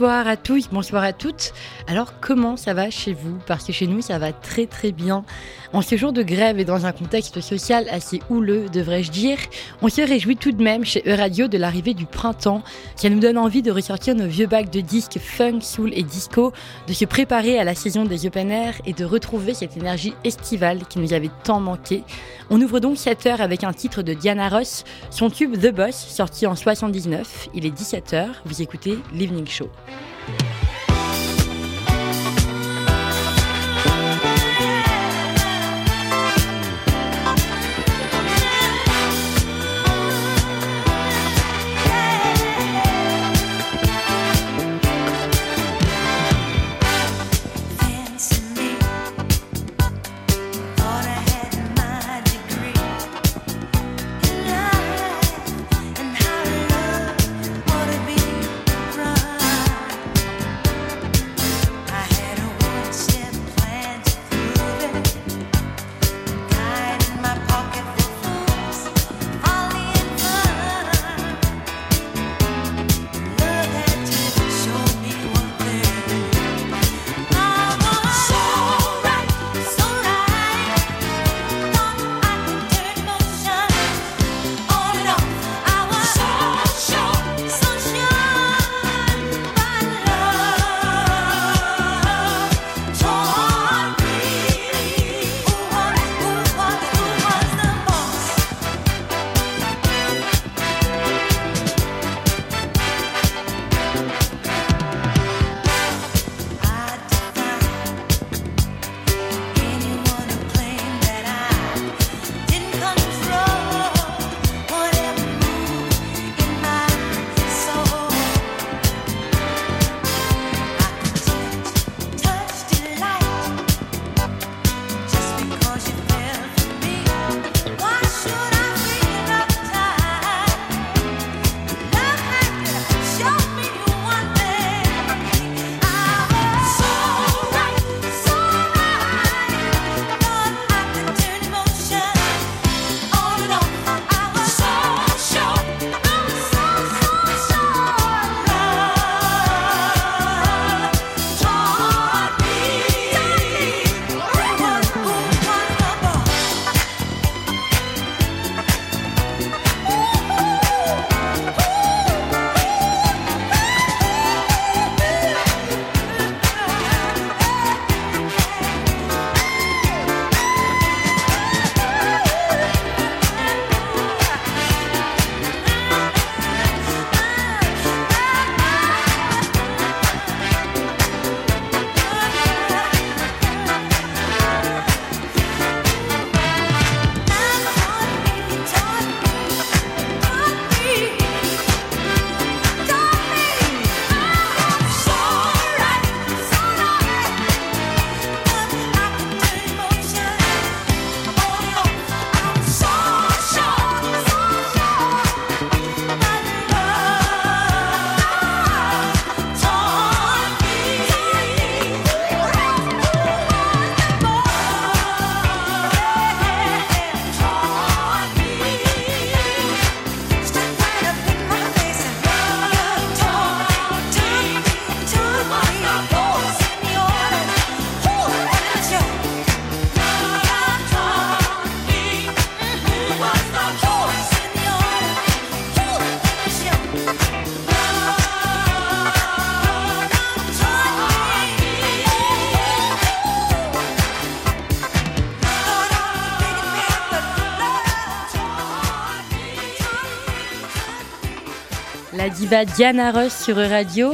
Bonsoir à tous, bonsoir à toutes. Alors comment ça va chez vous? Parce que chez nous ça va très très bien. En ce jour de grève et dans un contexte social assez houleux, devrais-je dire, on se réjouit tout de même chez E-Radio de l'arrivée du printemps, qui nous donne envie de ressortir nos vieux bacs de disques funk, soul et disco, de se préparer à la saison des open air et de retrouver cette énergie estivale qui nous avait tant manqué. On ouvre donc cette heure avec un titre de Diana Ross, son tube The Boss, sorti en 79. Il est 17h, vous écoutez l'Evening Show. Diana Ross sur Radio.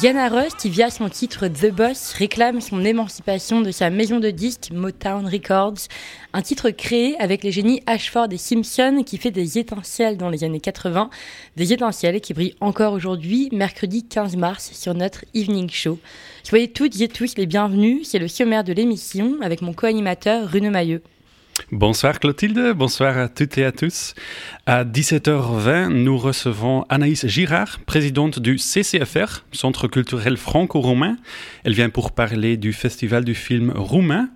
Diana Ross, qui via son titre The Boss réclame son émancipation de sa maison de disques Motown Records, un titre créé avec les génies Ashford et Simpson qui fait des étincelles dans les années 80, des étincelles qui brillent encore aujourd'hui, mercredi 15 mars sur notre Evening Show. Soyez toutes et tous les bienvenus, c'est le sommaire de l'émission avec mon co-animateur Rune Mailleux. Bonsoir Clotilde, bonsoir à toutes et à tous. À 17h20, nous recevons Anaïs Girard, présidente du CCFR, Centre culturel franco-roumain. Elle vient pour parler du festival du film roumain.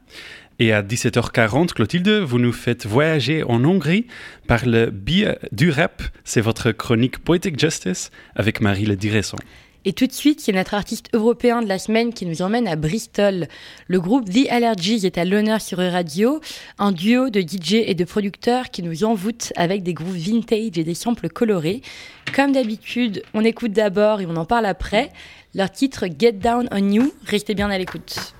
Et à 17h40, Clotilde, vous nous faites voyager en Hongrie par le biais du rap. C'est votre chronique Poetic Justice avec Marie Le Direction. Et tout de suite, c'est notre artiste européen de la semaine qui nous emmène à Bristol. Le groupe The Allergies est à l'honneur sur Radio, un duo de DJ et de producteurs qui nous envoûtent avec des groupes vintage et des samples colorés. Comme d'habitude, on écoute d'abord et on en parle après. Leur titre Get Down on You, restez bien à l'écoute.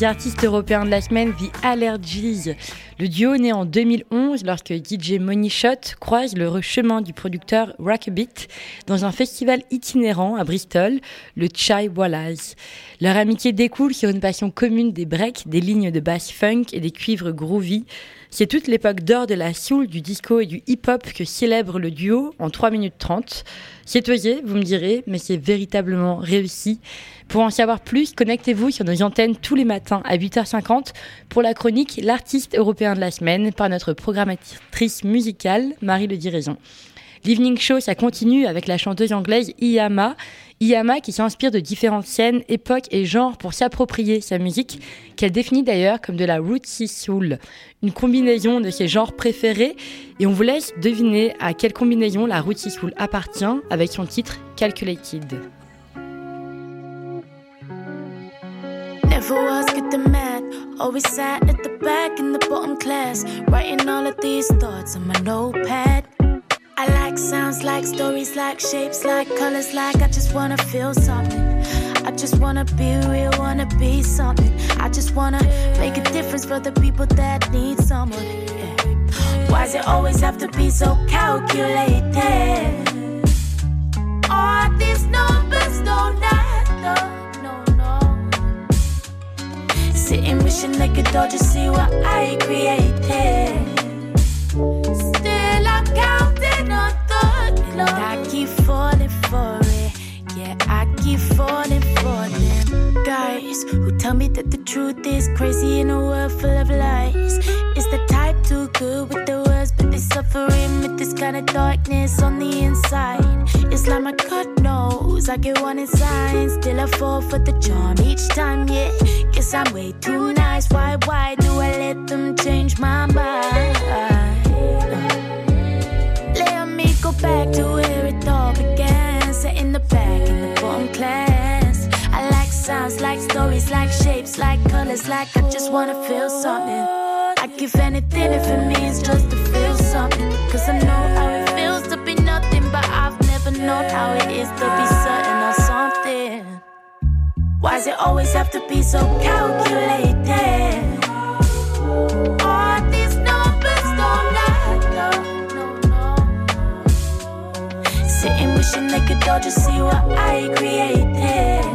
Les artistes européens de la semaine, The Allergies. Le duo né en 2011 lorsque DJ Money Shot croise le chemin du producteur Rockabit dans un festival itinérant à Bristol, le Chai Wallaz. Leur amitié découle sur une passion commune des breaks, des lignes de basse funk et des cuivres groovy. C'est toute l'époque d'or de la soul, du disco et du hip-hop que célèbre le duo en 3 minutes 30. C'est osé, vous me direz, mais c'est véritablement réussi. Pour en savoir plus, connectez-vous sur nos antennes tous les matins à 8h50 pour la chronique L'artiste européen de la semaine par notre programmatrice musicale Marie Le Dirigeant. L'Evening Show, ça continue avec la chanteuse anglaise Iyama. Iyama qui s'inspire de différentes scènes, époques et genres pour s'approprier sa musique, qu'elle définit d'ailleurs comme de la rootsy soul, une combinaison de ses genres préférés. Et on vous laisse deviner à quelle combinaison la rootsy soul appartient avec son titre Calculated. Like sounds like stories like shapes like colors like I just wanna feel something. I just wanna be real, wanna be something. I just wanna make a difference for the people that need someone. Yeah. does it always have to be so calculated? All these numbers don't matter, no, no. Sitting wishing they could all just see what I created. Keep falling for it. Yeah, I keep falling for them guys who tell me that the truth is crazy in a world full of lies. Is the type too good with the words, but they're suffering with this kind of darkness on the inside. It's like my God knows I get one signs, still I fall for the charm each time. Yeah, guess I'm way too nice. Why, why do I let them change my mind? Back to where it all began. Set in the back in the bottom class. I like sounds, like stories, like shapes, like colors, like I just wanna feel something. I give anything if it means just to feel something. Cause I know how it feels to be nothing, but I've never known how it is to be certain of something. Why's it always have to be so calculated? All these wishing they could all just see what I created.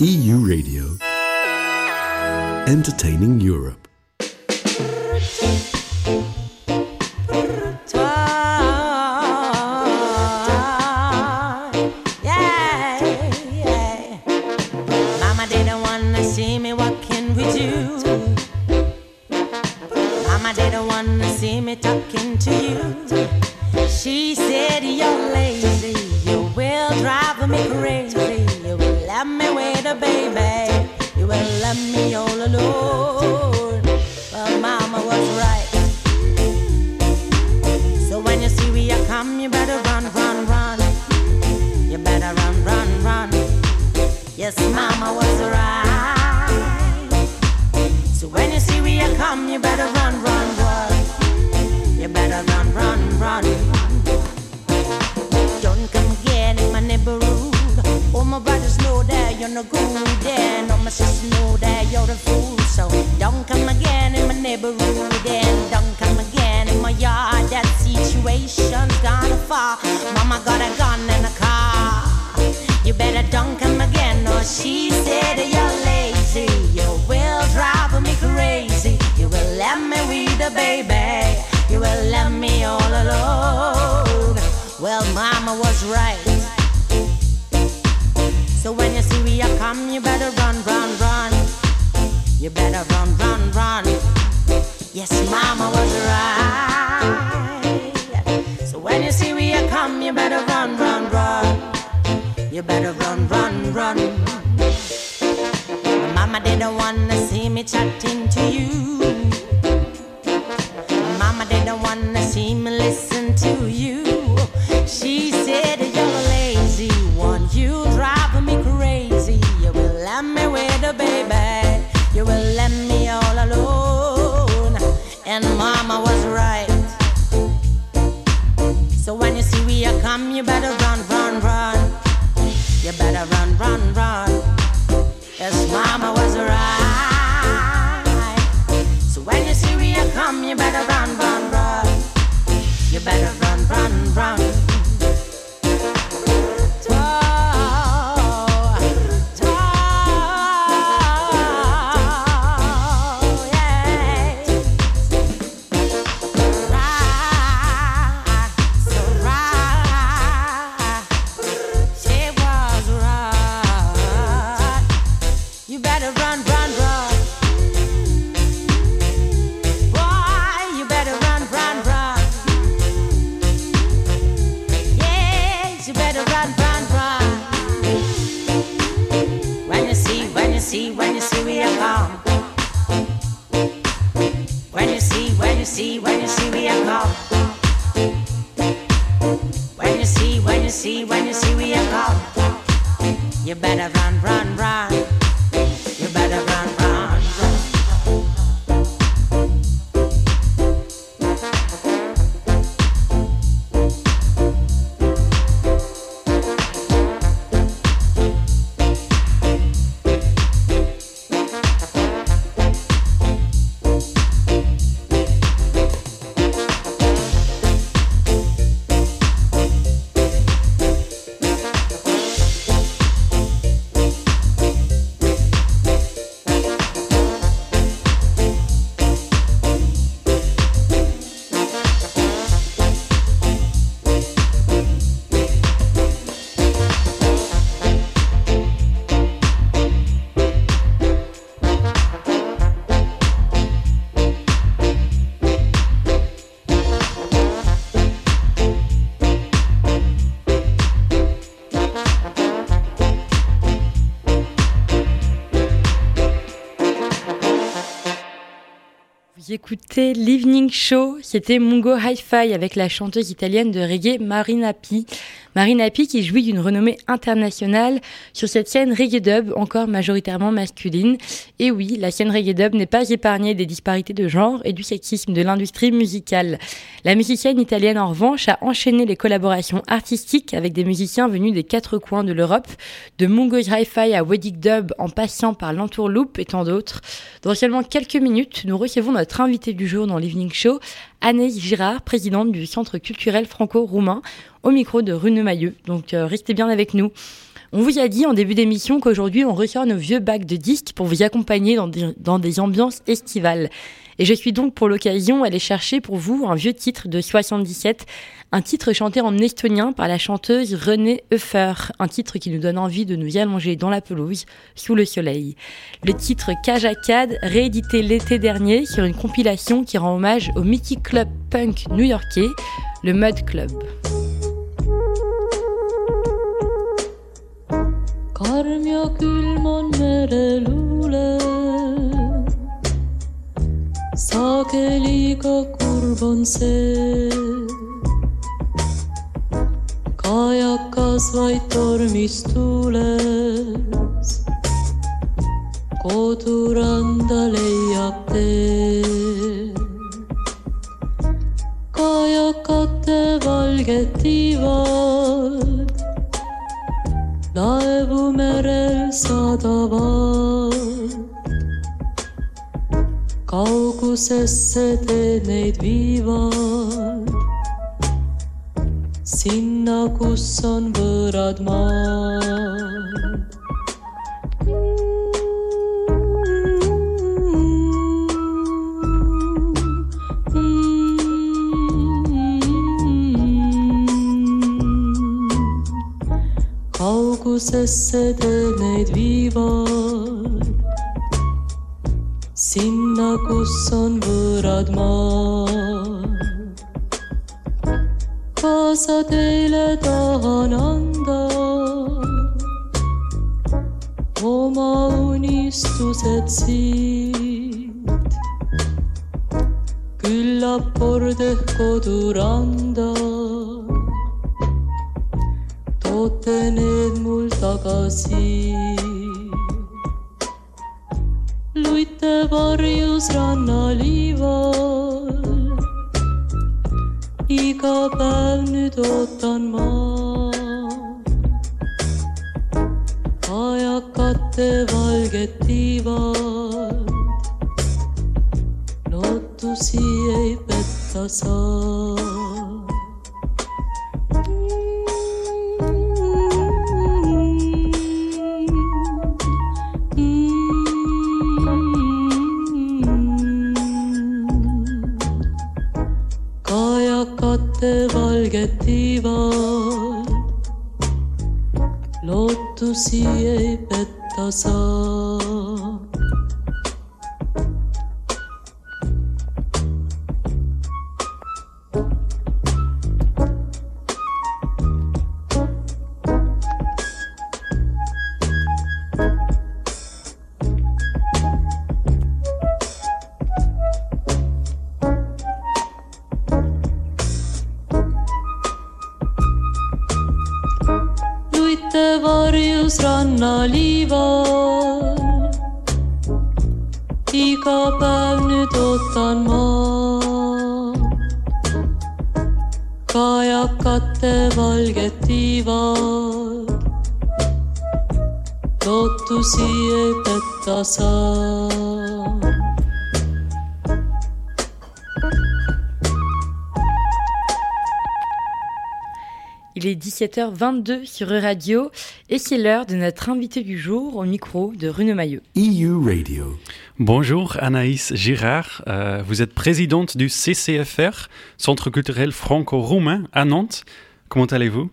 EU Radio. Entertaining Europe. Yes, Mama was right. So when you see we come, you better run, run, run. You better run, run, run. Mama didn't wanna see me chatting to you. You better run, run, run. L'Evening Show, c'était Mungo Hi-Fi avec la chanteuse italienne de reggae Marina P. Marina P qui jouit d'une renommée internationale sur cette scène reggae dub encore majoritairement masculine. Et oui, la scène reggae dub n'est pas épargnée des disparités de genre et du sexisme de l'industrie musicale. La musicienne italienne en revanche a enchaîné les collaborations artistiques avec des musiciens venus des quatre coins de l'Europe, de Mungo Hi-Fi à Wedding Dub en passant par l'Entourloupe et tant d'autres. Dans seulement quelques minutes, nous recevons notre invité du jour dans l'Evening Show, Anaïs Girard, présidente du Centre culturel franco-roumain, au micro de Rune Mailleux. Donc euh, restez bien avec nous. On vous a dit en début d'émission qu'aujourd'hui on ressort nos vieux bacs de disques pour vous accompagner dans des, dans des ambiances estivales. Et je suis donc pour l'occasion allée chercher pour vous un vieux titre de 77, un titre chanté en estonien par la chanteuse Renée Euffer, un titre qui nous donne envie de nous y allonger dans la pelouse, sous le soleil. Le titre Kajakad, réédité l'été dernier sur une compilation qui rend hommage au mythique club punk new-yorkais, le Mud Club. Külm on mereluule. sageli ka kurb on see. kajakas vaid tormis tuules. koduranda leiab tee. kajakate valged tiivad laevu merel sadavad. Kaugusesse teed neid viivad. sinna, kus on võõrad maad. kaugusesse teed neid viivad. sinna, kus on võõrad maad. kaasa teile tahan anda oma unistused siit. küllap kord ehk koduranda toote need mul tagasi. Luite varjus rannaliival, iga päev nüüd ootan ma ajakate valget tiivad. lootusi ei petta saa. petivad, lootusi ei peta saa. Varjus rannaliival. iga päev nüüd ootan ma. kajakate valget tiivad. lootusi ei petta saa. 17h22 sur Radio et c'est l'heure de notre invité du jour au micro de Rune Maillot. EU Radio. Bonjour Anaïs Girard, Euh, vous êtes présidente du CCFR, Centre culturel franco-roumain à Nantes. Comment allez-vous?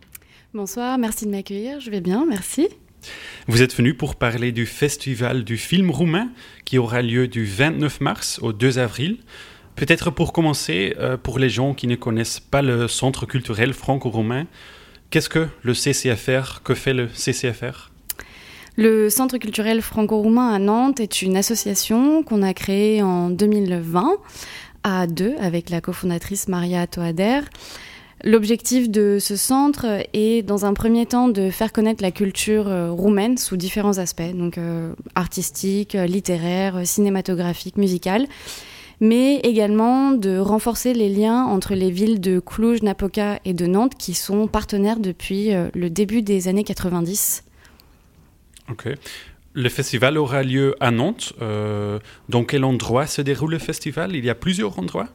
Bonsoir, merci de m'accueillir. Je vais bien, merci. Vous êtes venu pour parler du festival du film roumain qui aura lieu du 29 mars au 2 avril. Peut-être pour commencer, euh, pour les gens qui ne connaissent pas le Centre culturel franco-roumain, qu'est-ce que le CCFR Que fait le CCFR Le Centre culturel franco-roumain à Nantes est une association qu'on a créée en 2020 à deux avec la cofondatrice Maria Toader. L'objectif de ce centre est, dans un premier temps, de faire connaître la culture euh, roumaine sous différents aspects, donc euh, artistique, euh, littéraire, cinématographique, musical, mais également de renforcer les liens entre les villes de Cluj, Napoca et de Nantes qui sont partenaires depuis euh, le début des années 90. Ok. Le festival aura lieu à Nantes. Euh, dans quel endroit se déroule le festival? Il y a plusieurs endroits?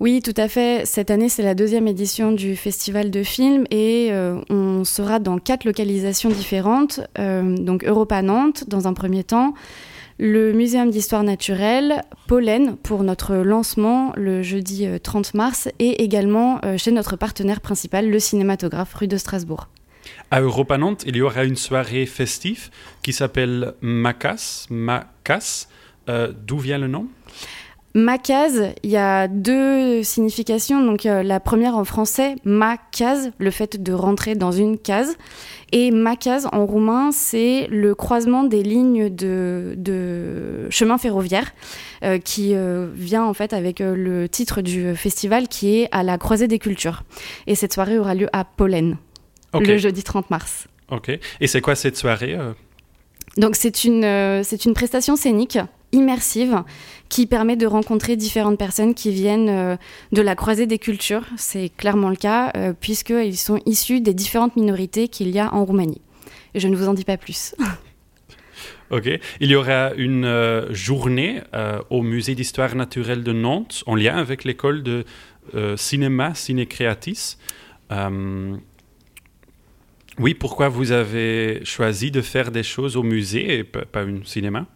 Oui, tout à fait. Cette année, c'est la deuxième édition du festival de films et euh, on sera dans quatre localisations différentes. Euh, donc Europa Nantes, dans un premier temps, le Muséum d'histoire naturelle, Pollen pour notre lancement le jeudi euh, 30 mars et également euh, chez notre partenaire principal, le cinématographe rue de Strasbourg. À Europa Nantes, il y aura une soirée festive qui s'appelle Macas. Macas. Euh, D'où vient le nom? Ma case, il y a deux significations. Donc euh, la première en français, ma case, le fait de rentrer dans une case. Et ma case en roumain, c'est le croisement des lignes de, de chemin ferroviaire euh, qui euh, vient en fait avec le titre du festival qui est à la croisée des cultures. Et cette soirée aura lieu à Pollen, le jeudi 30 mars. Ok. Et c'est quoi cette soirée Donc c'est une, euh, c'est une prestation scénique immersive qui permet de rencontrer différentes personnes qui viennent euh, de la croisée des cultures. C'est clairement le cas euh, puisqu'ils sont issus des différentes minorités qu'il y a en Roumanie. Et je ne vous en dis pas plus. Ok. Il y aura une euh, journée au Musée d'histoire naturelle de Nantes en lien avec l'école de cinéma Ciné Creatis. Euh, oui, pourquoi vous avez choisi de faire des choses au musée et pas un cinéma?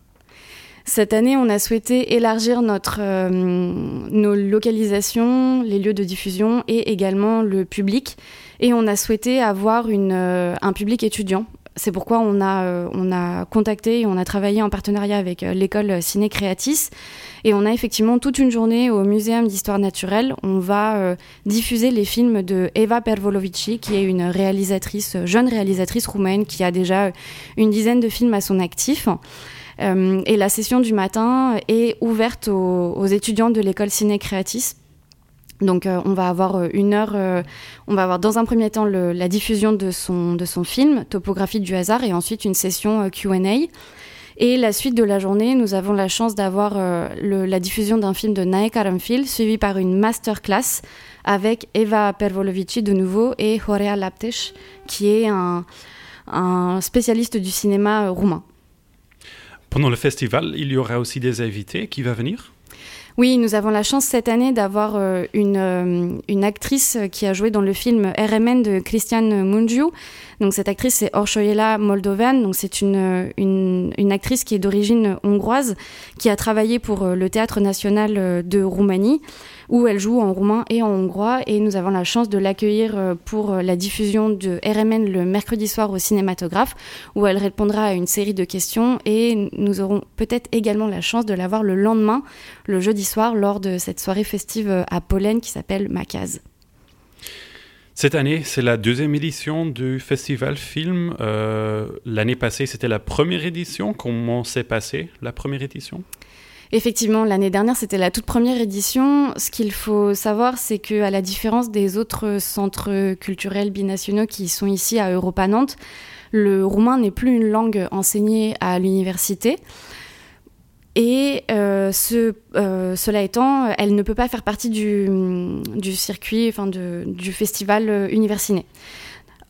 Cette année, on a souhaité élargir notre, euh, nos localisations, les lieux de diffusion et également le public. Et on a souhaité avoir euh, un public étudiant. C'est pourquoi on a, euh, on a contacté et on a travaillé en partenariat avec l'école Ciné Creatis. Et on a effectivement toute une journée au Muséum d'histoire naturelle. On va diffuser les films de Eva Pervolovici, qui est une réalisatrice, jeune réalisatrice roumaine, qui a déjà une dizaine de films à son actif. Euh, et la session du matin est ouverte aux, étudiants de l'école Ciné Creatis. Donc euh, on va avoir euh, une heure, on va avoir dans un premier temps la diffusion de son, de son film, Topographie du hasard, et ensuite une session Q&A. Et la suite de la journée, nous avons la chance d'avoir la diffusion d'un film de Nae Karamfil, suivi par une masterclass avec Eva Pervolovici de nouveau et Horea Laptesh, qui est un spécialiste du cinéma roumain. Pendant le festival, il y aura aussi des invités qui vont venir? Oui, nous avons la chance cette année d'avoir euh, une, euh, une, actrice qui a joué dans le film RMN de Christian Mungiu. Donc cette actrice c'est Orshoyela Moldovan. Donc c'est une, une, une, actrice qui est d'origine hongroise qui a travaillé pour euh, le théâtre national de Roumanie où elle joue en roumain et en hongrois. Et nous avons la chance de l'accueillir euh, pour euh, la diffusion de RMN le mercredi soir au cinématographe, où elle répondra à une série de questions. Et nous aurons peut-être également la chance de la voir le lendemain, le jeudi soir, lors de cette soirée festive euh, à Pollen qui s'appelle Macaz. Cette année, c'est la deuxième édition du festival film. L'année passée, c'était la première édition. Comment s'est passée la première édition? Effectivement, l'année dernière, c'était la toute première édition. Ce qu'il faut savoir, c'est que, à la différence des autres centres culturels binationaux qui sont ici à Europa Nantes, le roumain n'est plus une langue enseignée à l'université. Et euh, ce, euh, cela étant, elle ne peut pas faire partie du, circuit, enfin du festival universiné.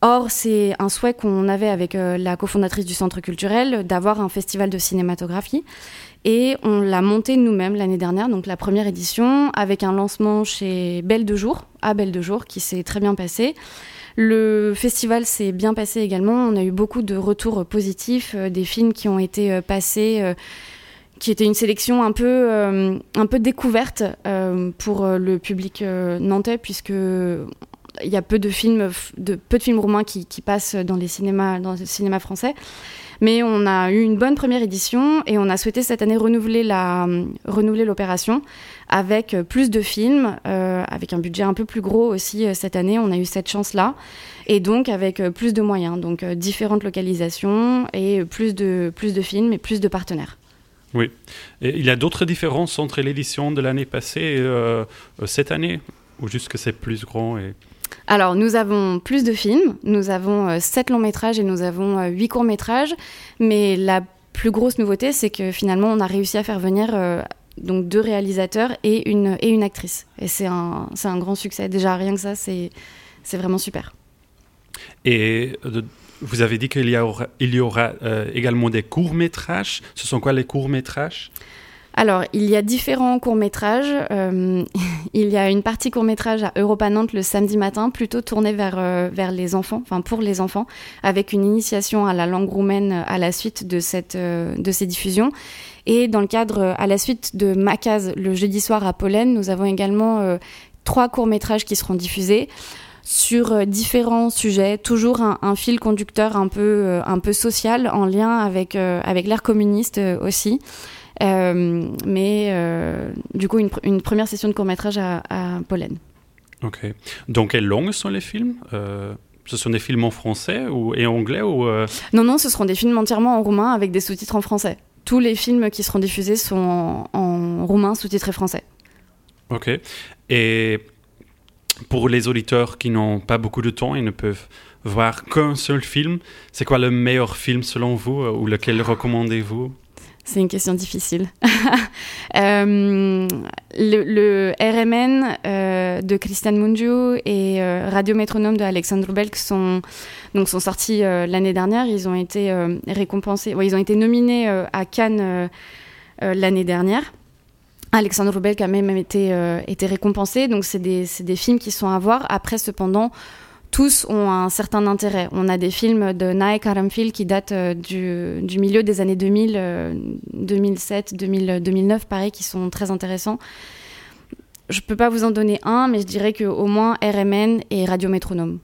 Or, c'est un souhait qu'on avait avec euh, la cofondatrice du centre culturel d'avoir un festival de cinématographie. Et on l'a monté nous-mêmes l'année dernière, donc la première édition, avec un lancement chez Belle de Jour, à Belle de Jour, qui s'est très bien passé. Le festival s'est bien passé également. On a eu beaucoup de retours positifs, euh, des films qui ont été euh, passés, euh, qui étaient une sélection un peu, un peu découverte pour le public nantais, puisque il y a peu de films, de, peu de films roumains qui, qui passent dans les cinémas, dans le cinéma français. Mais on a eu une bonne première édition et on a souhaité cette année renouveler la renouveler l'opération avec plus de films, euh, avec un budget un peu plus gros aussi euh, cette année. On a eu cette chance-là et donc avec euh, plus de moyens, donc différentes localisations et plus de plus de films et plus de partenaires. Oui. Et il y a d'autres différences entre l'édition de l'année passée et cette année, ou juste que c'est plus grand et alors, nous avons plus de films, nous avons euh, sept longs métrages et nous avons euh, huit courts métrages, mais la plus grosse nouveauté, c'est que finalement, on a réussi à faire venir euh, donc deux réalisateurs et une, et une actrice. Et c'est un, un grand succès. Déjà, rien que ça, c'est vraiment super. Et vous avez dit qu'il y aura, aura également des courts-métrages. Ce sont quoi les courts-métrages? Alors, il y a différents courts-métrages. Euh, il y a une partie court-métrage à Europa Nantes le samedi matin, plutôt tournée vers, euh, vers les enfants, enfin pour les enfants, avec une initiation à la langue roumaine à la suite de, cette, euh, de ces diffusions. Et dans le cadre, à la suite de Macaz le jeudi soir à Pollen, nous avons également trois courts-métrages qui seront diffusés sur différents sujets, toujours un, fil conducteur un peu, un peu social en lien avec, avec l'ère communiste aussi. Euh, mais euh, du coup, une, première session de court-métrage à, Pollen. Ok. Donc, quelles langues sont les films euh, ce sont des films en français ou, et en anglais ou Non, non, ce seront des films entièrement en roumain avec des sous-titres en français. Tous les films qui seront diffusés sont en, roumain, sous-titrés français. Ok. Et pour les auditeurs qui n'ont pas beaucoup de temps et ne peuvent voir qu'un seul film, c'est quoi le meilleur film selon vous ou lequel recommandez-vous? C'est une question difficile. Euh, le, RMN euh, de Christian Mungiu et euh, Radio Métronome de Alexandre Belk sont, donc, sont sortis l'année dernière. Ils ont été récompensés, ils ont été nominés à Cannes l'année dernière. Alexandre Belk a même été, été récompensé. Donc, c'est des, films qui sont à voir. Après, cependant, tous ont un certain intérêt. On a des films de Nae Karamfil qui datent euh, du, milieu des années 2000, 2007, 2009, pareil, qui sont très intéressants. Je ne peux pas vous en donner un, mais je dirais qu'au moins RMN et Radio Métronome.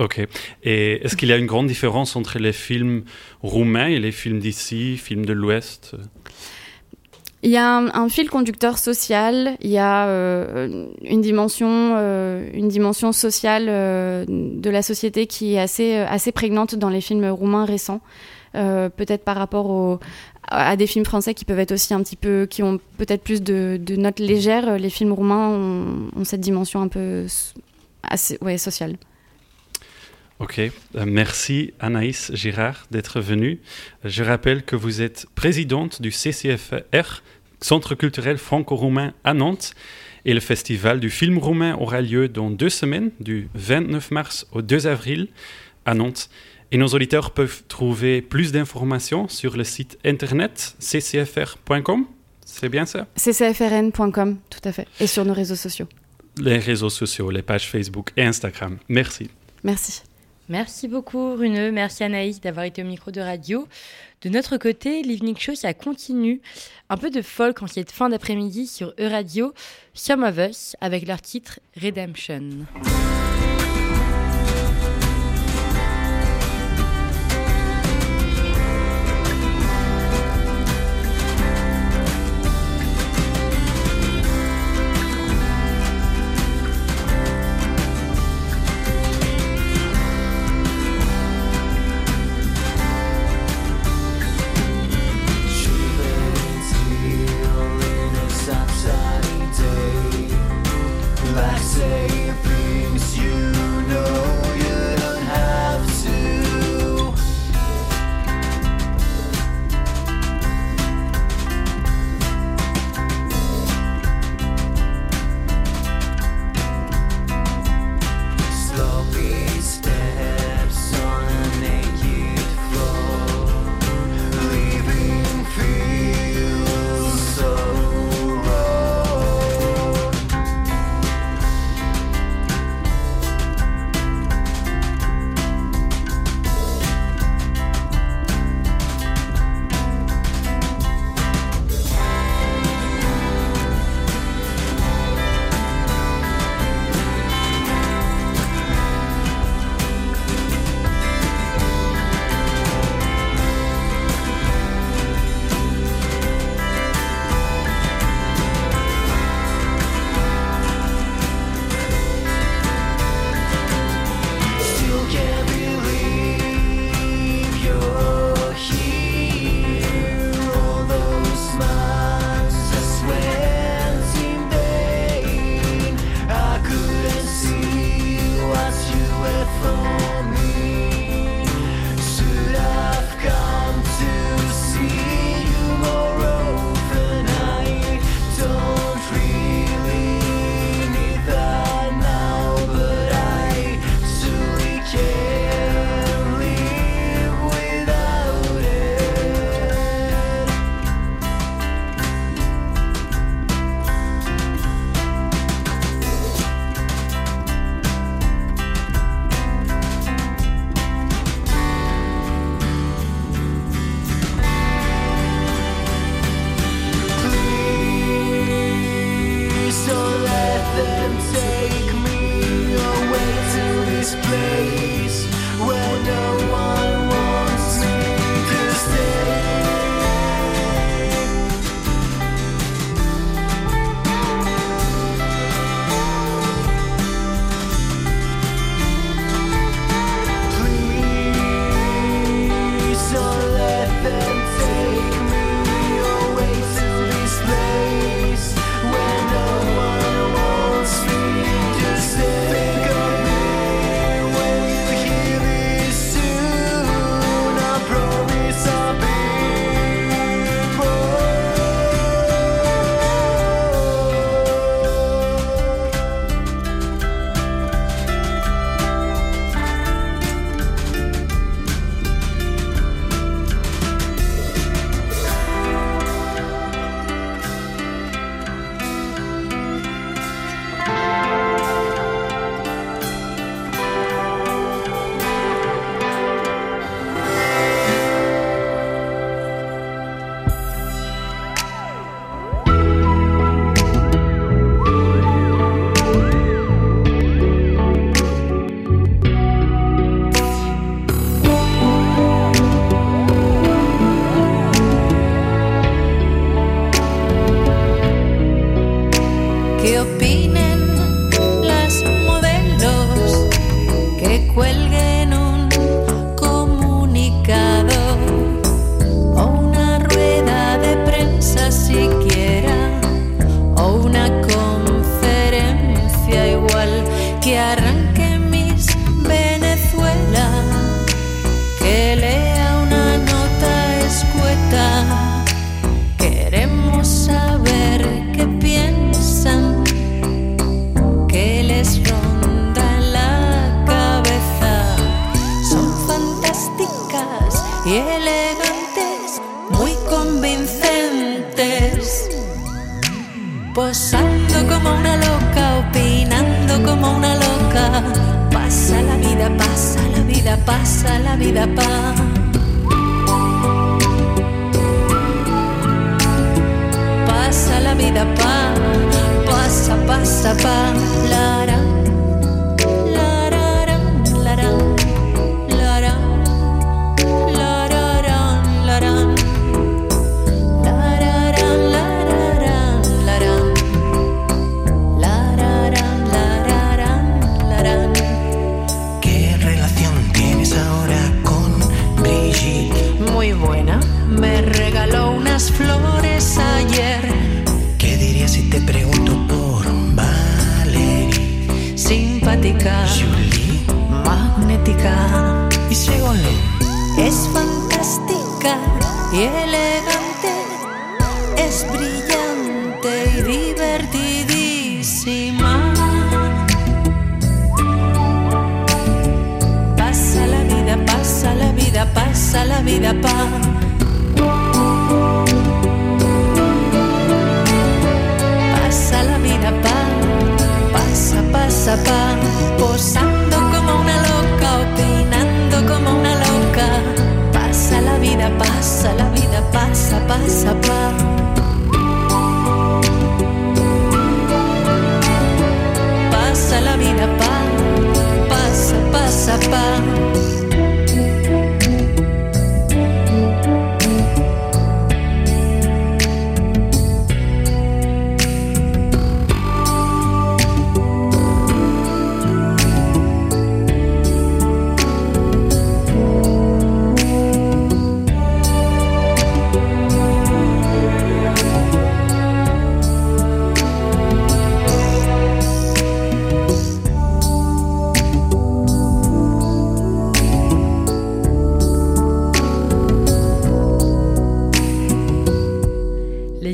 Ok. Et est-ce qu'il y a une grande différence entre les films roumains et les films d'ici, films de l'Ouest? Il y a un, fil conducteur social, il y a euh, une, dimension, euh, une dimension sociale euh, de la société qui est assez, assez prégnante dans les films roumains récents. peut-être par rapport à des films français qui peuvent être aussi un petit peu, qui ont peut-être plus de, notes légères. Les films roumains ont, cette dimension un peu assez, ouais, sociale. Ok, euh, merci Anaïs Girard d'être venue. Je rappelle que vous êtes présidente du CCFR, Centre culturel franco-roumain à Nantes, et le festival du film roumain aura lieu dans deux semaines, du 29 mars au 2 avril à Nantes. Et nos auditeurs peuvent trouver plus d'informations sur le site internet ccfr.com. C'est bien ça? Ccfrn.com, tout à fait. Et sur nos réseaux sociaux. Les réseaux sociaux, les pages Facebook et Instagram. Merci. Merci. Merci beaucoup Runeux, merci Anaïs d'avoir été au micro de radio. De notre côté, l'Evening Show, ça continue. Un peu de folk en cette fin d'après-midi sur E-Radio, Some of Us, avec leur titre Redemption.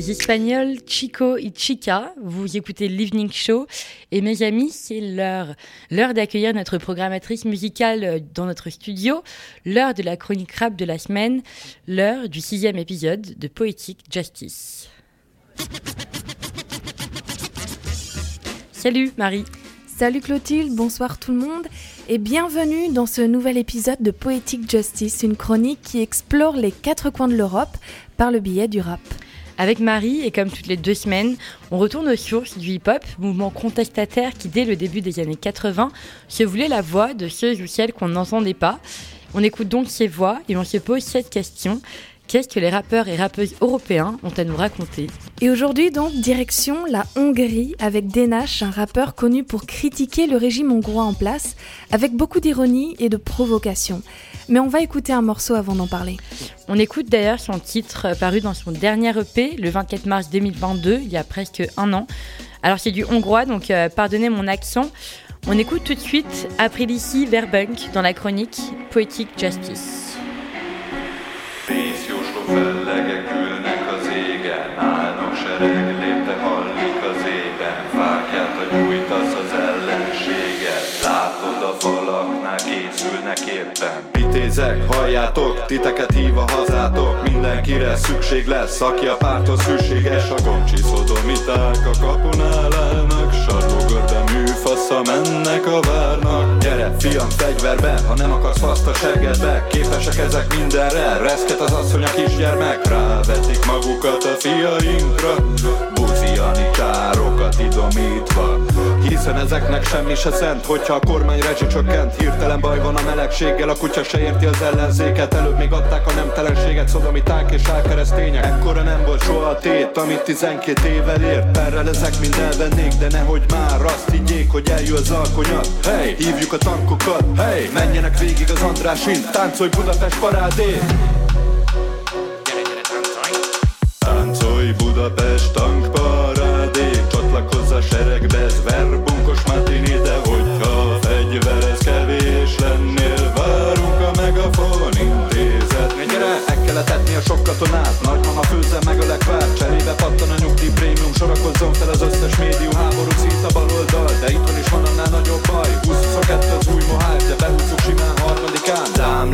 Espagnols Chico et Chica, vous écoutez l'Evening Show. Et mes amis, c'est l'heure. L'heure d'accueillir notre programmatrice musicale euh, dans notre studio. L'heure de la chronique rap de la semaine. L'heure du sixième épisode de Poetic Justice. Salut Marie. Salut Clotilde, bonsoir tout le monde et bienvenue dans ce nouvel épisode de Poetic Justice, une chronique qui explore les quatre coins de l'Europe par le biais du rap. Avec Marie, et comme toutes les deux semaines, on retourne aux sources du hip-hop, mouvement contestataire qui, dès le début des années 80, se voulait la voix de ceux ou celles qu'on n'entendait pas. On écoute donc ces voix et on se pose cette question. Qu'est-ce que les rappeurs et rappeuses européens ont à nous raconter? Et aujourd'hui donc, direction la Hongrie avec Denash, un rappeur connu pour critiquer le régime hongrois en place, avec beaucoup d'ironie et de provocation. Mais on va écouter un morceau avant d'en parler. On écoute d'ailleurs son titre euh, paru dans son dernier EP le 24 mars 2022, il y a presque un an. Alors c'est du hongrois, donc euh, pardonnez mon accent. On écoute tout de suite Aprilici Verbunk dans la chronique Poetic Justice. Látod a falaknál készülnek éppen. Vitézek, halljátok, titeket hív a hazátok, mindenkire szükség lesz, aki a párthoz hűséges, a gomcsi szodomiták a kapunál állnak, sarlógörbe műfasza mennek a várnak. Gyere, fiam, fegyverbe, ha nem akarsz faszt a seggedbe, képesek ezek mindenre, reszket az asszony a kisgyermek, rávetik magukat a fiainkra, buziani csárokat idomítva. Hiszen ezeknek semmi se szent, hogyha a kormány rezsi csökkent. Hirtelen baj van a melegséggel, a kutya se érti az ellenzéket. Előbb még adták a nemtelenséget, szodomiták és álkeresztények Ekkora nem volt soha a tét, amit 12 évvel ért. Perrel ezek mind elvennék, de nehogy már azt higgyék, hogy eljön az alkonyat. Hey, hívjuk a tankokat, hey, menjenek végig az Andrásin Táncolj Budapest parádé Táncolj Budapest better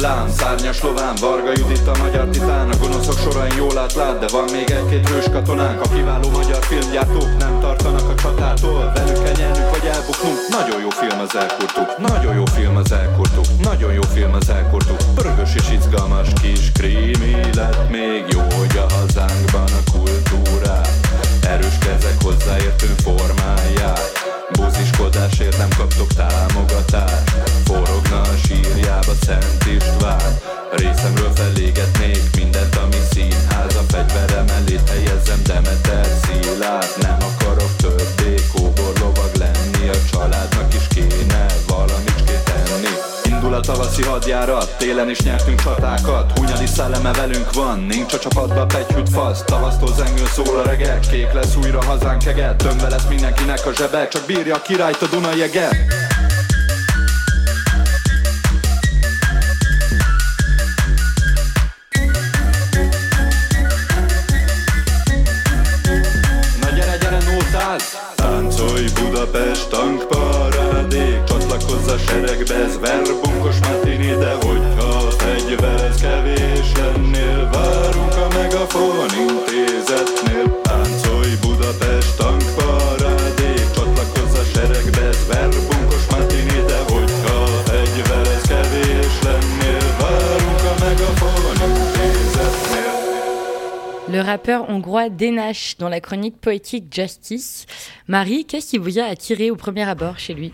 szám Szárnyas lován, Varga Judit a magyar titán. A gonoszok sorain jól átlát, de van még egy-két hős katonánk. A kiváló magyar filmgyártók nem tartanak a csatától. Velük kell nyernünk vagy elbuknunk. Nagyon jó film az elkurtuk, nagyon jó film az elkurtuk. Nagyon jó film az elkurtuk. Pörgös és izgalmas kis krími lett még jó, hogy a hazánkban a kultúrát Erős kezek hozzáértő formáját Búziskodásért nem kaptok támogatást. Forogna a sírjába Szent István. Részemről felégetnék mindent, ami színház A fegyverem hadjárat, télen is nyertünk csatákat. Hunyadi szelleme velünk van, nincs a csapatba pegyhűt fasz. Tavasztól zengő szól a reggel, kék lesz újra hazánk eget Tömve lesz mindenkinek a zsebe, csak bírja a királyt a Duna jege Na gyere, gyere, nótáz! Táncolj Budapest tankparádék Csatlakozz a seregbe, ez hongrois Denash dans la chronique poétique Justice. Marie, qu'est-ce qui vous a attiré au premier abord chez lui?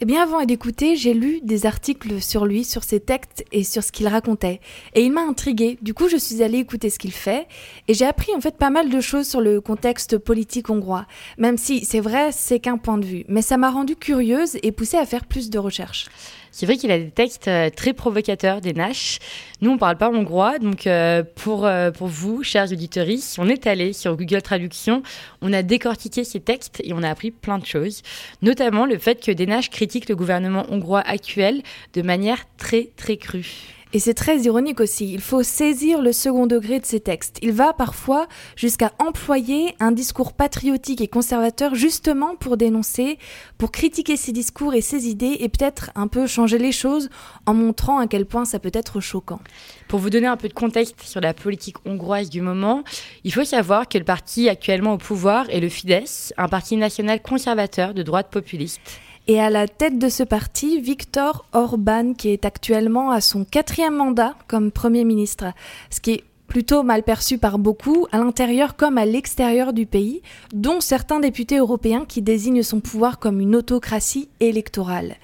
Eh bien, avant d'écouter, j'ai lu des articles sur lui, sur ses textes et sur ce qu'il racontait. Et il m'a intriguée. Du coup, je suis allée écouter ce qu'il fait. Et j'ai appris en fait pas mal de choses sur le contexte politique hongrois. Même si, c'est vrai, c'est qu'un point de vue. Mais ça m'a rendue curieuse et poussée à faire plus de recherches. C'est vrai qu'il a des textes euh, très provocateurs, des. Nous, on parle pas hongrois, donc euh, pour, euh, pour vous, chers auditeurs, on est allé sur Google Traduction, on a décortiqué ces textes et on a appris plein de choses, notamment le fait que Denash critique le gouvernement hongrois actuel de manière très très crue. Et c'est très ironique aussi, il faut saisir le second degré de ces textes. Il va parfois jusqu'à employer un discours patriotique et conservateur justement pour dénoncer, pour critiquer ces discours et ces idées et peut-être un peu changer les choses en montrant à quel point ça peut être choquant. Pour vous donner un peu de contexte sur la politique hongroise du moment, il faut savoir que le parti actuellement au pouvoir est le Fidesz, un parti national conservateur de droite populiste. Et à la tête de ce parti, Viktor Orban, qui est actuellement à son quatrième mandat comme Premier ministre, ce qui est plutôt mal perçu par beaucoup, à l'intérieur comme à l'extérieur du pays, dont certains députés européens qui désignent son pouvoir comme une autocratie électorale.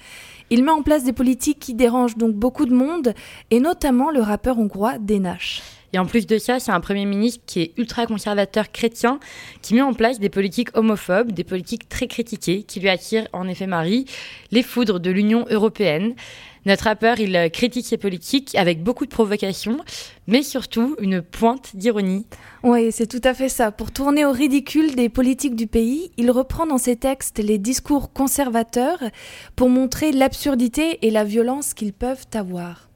Il met en place des politiques qui dérangent donc beaucoup de monde, et notamment le rappeur hongrois Denash. Et en plus de ça, c'est un Premier ministre qui est ultra-conservateur chrétien, qui met en place des politiques homophobes, des politiques très critiquées, qui lui attirent en effet Marie, les foudres de l'Union européenne. Notre rappeur, il critique ces politiques avec beaucoup de provocation, mais surtout une pointe d'ironie. Oui, c'est tout à fait ça. Pour tourner au ridicule des politiques du pays, il reprend dans ses textes les discours conservateurs pour montrer l'absurdité et la violence qu'ils peuvent avoir.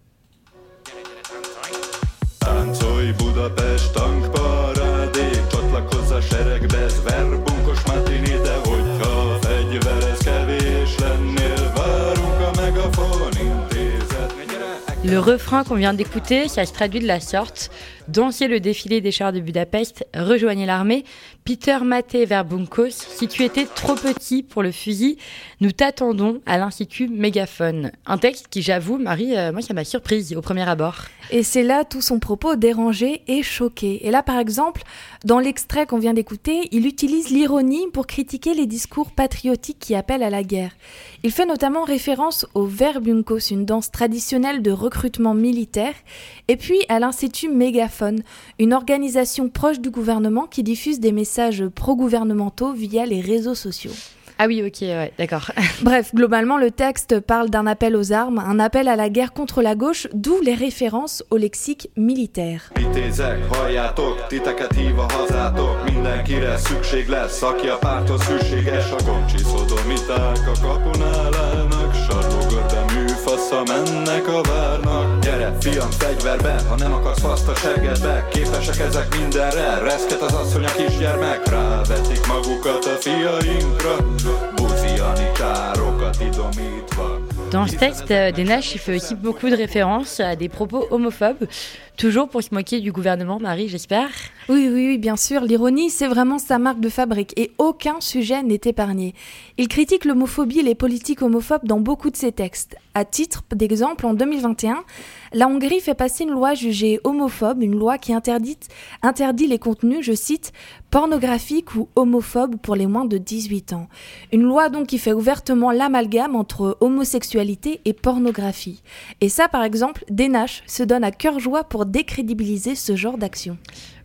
Le refrain qu'on vient d'écouter, ça se traduit de la sorte. Dansez le défilé des chars de Budapest, rejoignez l'armée. Peter Maté Verbunkos, si tu étais trop petit pour le fusil, nous t'attendons à l'Institut Mégaphone. Un texte qui, j'avoue, Marie, euh, moi, ça m'a surprise au premier abord. Et c'est là tout son propos dérangé et choqué. Et là, par exemple, dans l'extrait qu'on vient d'écouter, il utilise l'ironie pour critiquer les discours patriotiques qui appellent à la guerre. Il fait notamment référence au Verbunkos, une danse traditionnelle de recrutement militaire, et puis à l'Institut Mégaphone, une organisation proche du gouvernement qui diffuse des messages pro-gouvernementaux via les réseaux sociaux. Ah oui, ok, ouais, d'accord. Bref, globalement, le texte parle d'un appel aux armes, un appel à la guerre contre la gauche, d'où les références au lexique militaire. erre Fiam fegyverbe, ha nem akarsz faszt a seggedbe Képesek ezek mindenre, reszket az asszony a kisgyermek Rávetik magukat a fiainkra. Buziani károkat idomítva. Dans ce texte, euh, Denache il fait aussi beaucoup de références à des propos homophobes, toujours pour se moquer du gouvernement, Marie, j'espère. Oui, oui, oui, bien sûr. L'ironie, c'est vraiment sa marque de fabrique et aucun sujet n'est épargné. Il critique l'homophobie et les politiques homophobes dans beaucoup de ses textes. À titre d'exemple, en 2021, la Hongrie fait passer une loi jugée homophobe, une loi qui interdit, interdit les contenus, je cite, pornographiques ou homophobes pour les moins de 18 ans. Une loi donc qui fait ouvertement l'amalgame entre homosexualité et pornographie. Et ça, par exemple, Denache se donne à cœur joie pour décrédibiliser ce genre d'action.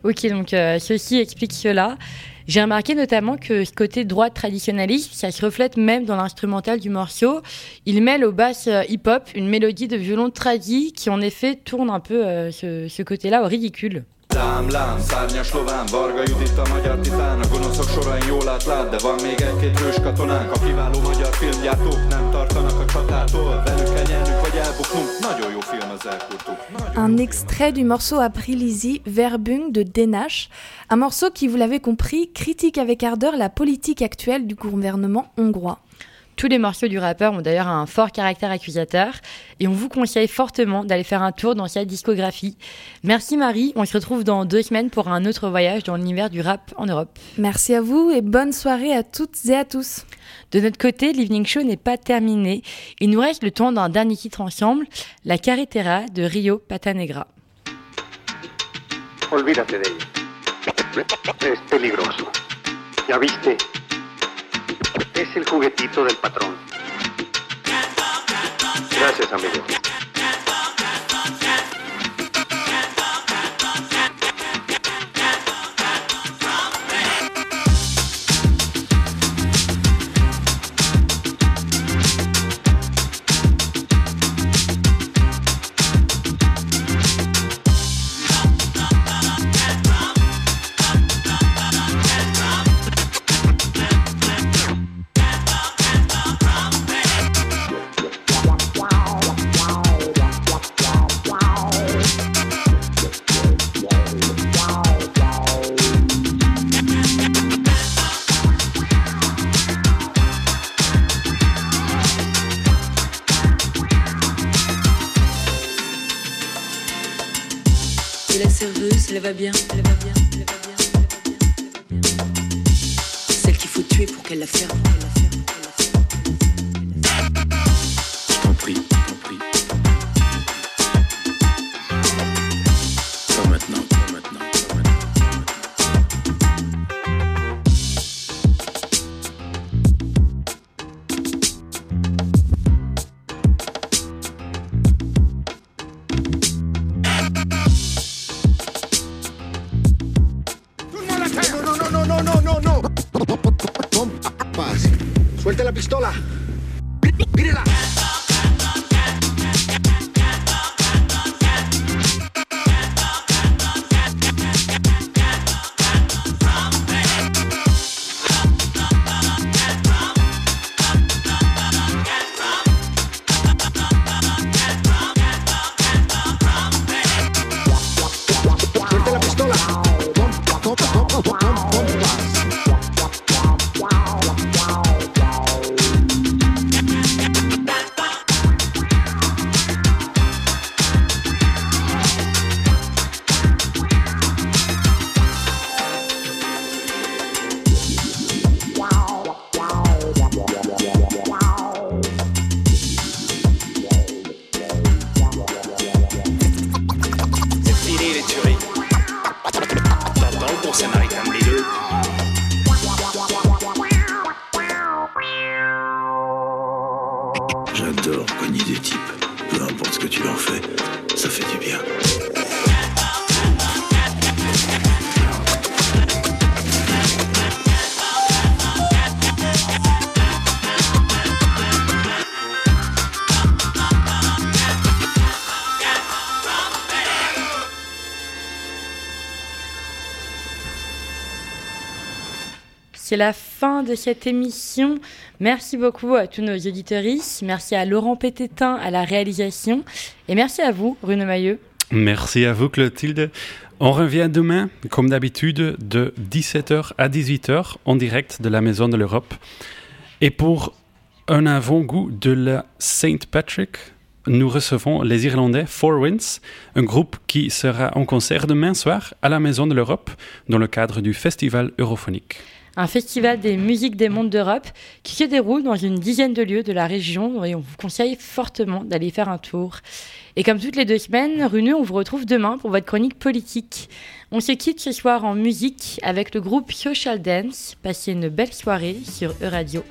Ok, donc euh, ceci explique cela. J'ai remarqué notamment que ce côté droit traditionnaliste, ça se reflète même dans l'instrumental du morceau. Il mêle au basse euh, hip-hop une mélodie de violon tradit qui en effet tourne un peu euh, ce côté-là au ridicule. Lám, lám, szárnyas lován, Varga Judit a magyar titán, a gonoszok sorain jól átlát, de van még egy-két hős katonánk, a kiváló magyar filmgyártók nem tartanak a csatától, velük kell nyernünk vagy elbuknunk, nagyon jó film az elkurtuk. Un extrait du morceau Après Lizzie, Verbung de Denache, un morceau qui, vous l'avez compris, critique avec ardeur la politique actuelle du gouvernement hongrois. Tous les morceaux du rappeur ont d'ailleurs un fort caractère accusateur et on vous conseille fortement d'aller faire un tour dans sa discographie. Merci Marie, on se retrouve dans deux semaines pour un autre voyage dans l'univers du rap en Europe. Merci à vous et bonne soirée à toutes et à tous. De notre côté, l'Evening Show n'est pas terminé. Il nous reste le temps d'un dernier titre ensemble, La Carretera de Rio Patanegra. Olvídate de ella. Es peligroso. ¿Ya viste? Es el juguetito del patrón. Gracias, amigo. Elle va bien, elle va bien, elle va bien, elle va bien. Celle qu'il faut tuer pour qu'elle la ferme, de cette émission. Merci beaucoup à tous nos auditeuristes. Merci à Laurent Pététin à la réalisation. Et merci à vous, Bruno Mailleux. Merci à vous, Clotilde. On revient demain, comme d'habitude, de 17h à 18h en direct de la Maison de l'Europe. Et pour un avant-goût de la Saint Patrick, nous recevons les Irlandais Four Winds, un groupe qui sera en concert demain soir à la Maison de l'Europe dans le cadre du Festival Europhonique. Un festival des musiques des mondes d'Europe qui se déroule dans une dizaine de lieux de la région et on vous conseille fortement d'aller faire un tour. Et comme toutes les deux semaines, Runeux, on vous retrouve demain pour votre chronique politique. On se quitte ce soir en musique avec le groupe Social Dance. Passez une belle soirée sur E-Radio.